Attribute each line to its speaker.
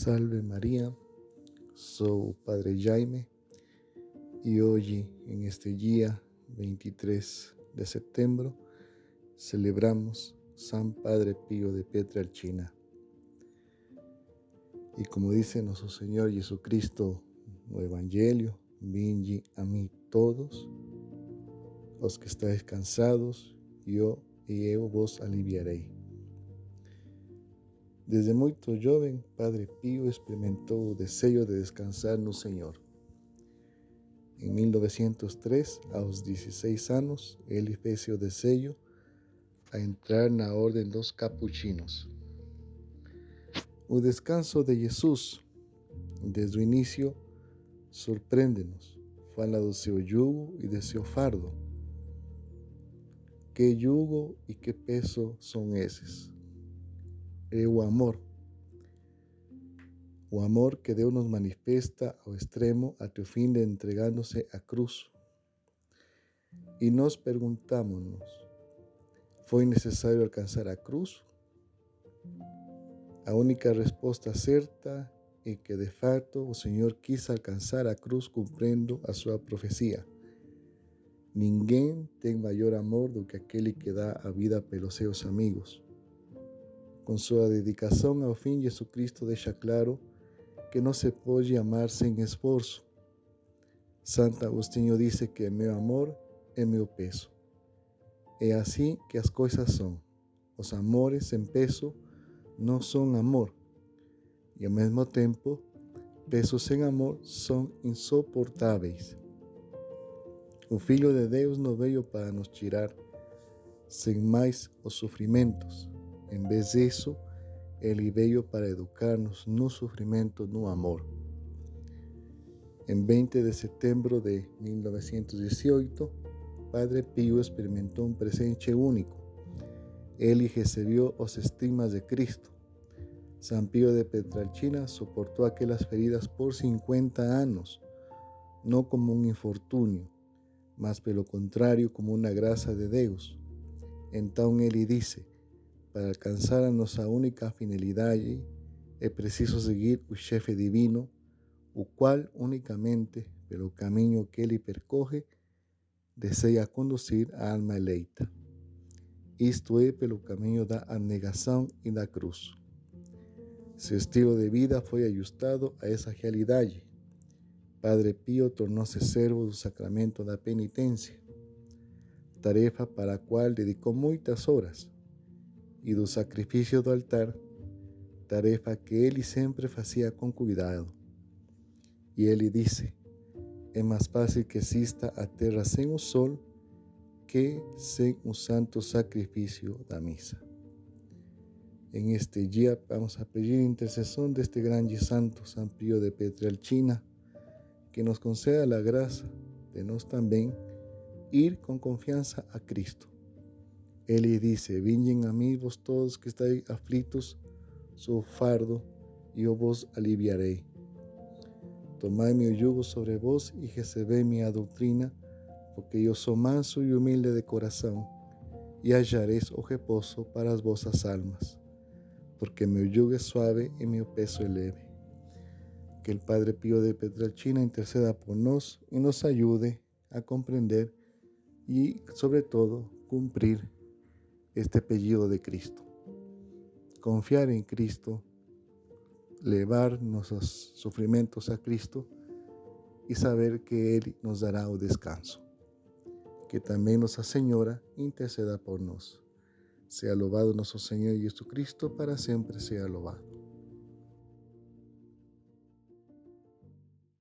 Speaker 1: Salve María, soy Padre Jaime y hoy en este día 23 de septiembre celebramos San Padre Pío de Pietrelcina. Y como dice nuestro Señor Jesucristo no Evangelio, vingi a mí todos los que estáis cansados, yo y yo vos aliviaré. Desde muy joven, Padre Pío experimentou o desejo de descansar no Senhor. Em 1903, aos 16 anos, ele fez o desejo a entrar na Ordem dos Capuchinos. O descanso de Jesus, desde o início, surpreende-nos. Fala do seu jugo e de seu fardo. Que jugo e que peso são esses? É o amor. O amor que Deus nos manifesta ao extremo até o fim de entregando-se à cruz. E nós perguntamos-nos: foi necessário a cruz? A única resposta certa é que de fato o Senhor quis alcançar a cruz cumprindo a sua profecia. Ninguém tem maior amor do que aquele que dá a vida pelos seus amigos. Com sua dedicação ao fim, Jesus Cristo deixa claro que não se pode amar sem esforço. Santo Agostinho disse que meu amor é meu peso. É assim que as coisas são. Os amores sem peso não são amor. E ao mesmo tempo, pesos sem amor são insuportáveis. O Filho de Deus não veio para nos tirar sem mais os sofrimentos, em vez disso, ele veio para educar-nos no sofrimento, no amor. Em 20 de setembro de 1918, Padre Pio experimentou um presente único. Ele recebeu os estigmas de Cristo. San Pío de Petralcina suportou aquelas feridas por 50 anos, não como um infortúnio, mas pelo contrário como uma graça de Deus. Então ele disse: para alcançar a nossa única finalidade, é preciso seguir o chefe divino, o qual unicamente, pelo caminho que ele percorre, deseja conduzir a alma eleita. Isto é pelo caminho da abnegação e da cruz. Seu estilo de vida foi ajustado a essa realidade. Padre Pio tornou-se servo do sacramento da penitência, tarefa para a qual dedicou muitas horas e do sacrifício do altar, tarefa que ele sempre fazia com cuidado. E ele disse: É mais fácil que exista a terra sem o sol que sem o santo sacrifício da missa. En este dia vamos a pedir intercessão deste grande santo, San Pío de Petrelcina, que nos conceda a graça de nós também ir com confiança a Cristo Ele dice, vengan a mí vos todos que estáis aflitos, su fardo, y yo vos aliviaré. Tomad mi yugo sobre vos y recebed mi doctrina, porque yo soy manso y humilde de corazón, y hallaréis o reposo para as vosas almas, porque mi yugo es suave y mi peso es leve. Que el Padre Pío de Petralcina interceda por nos y nos ayude a comprender y sobre todo cumplir este apellido de Cristo. Confiar en Cristo, llevar nuestros sufrimientos a Cristo y saber que Él nos dará un descanso. Que también nuestra Señora interceda por nos. Sea alabado nuestro Señor Jesucristo, para siempre sea alabado.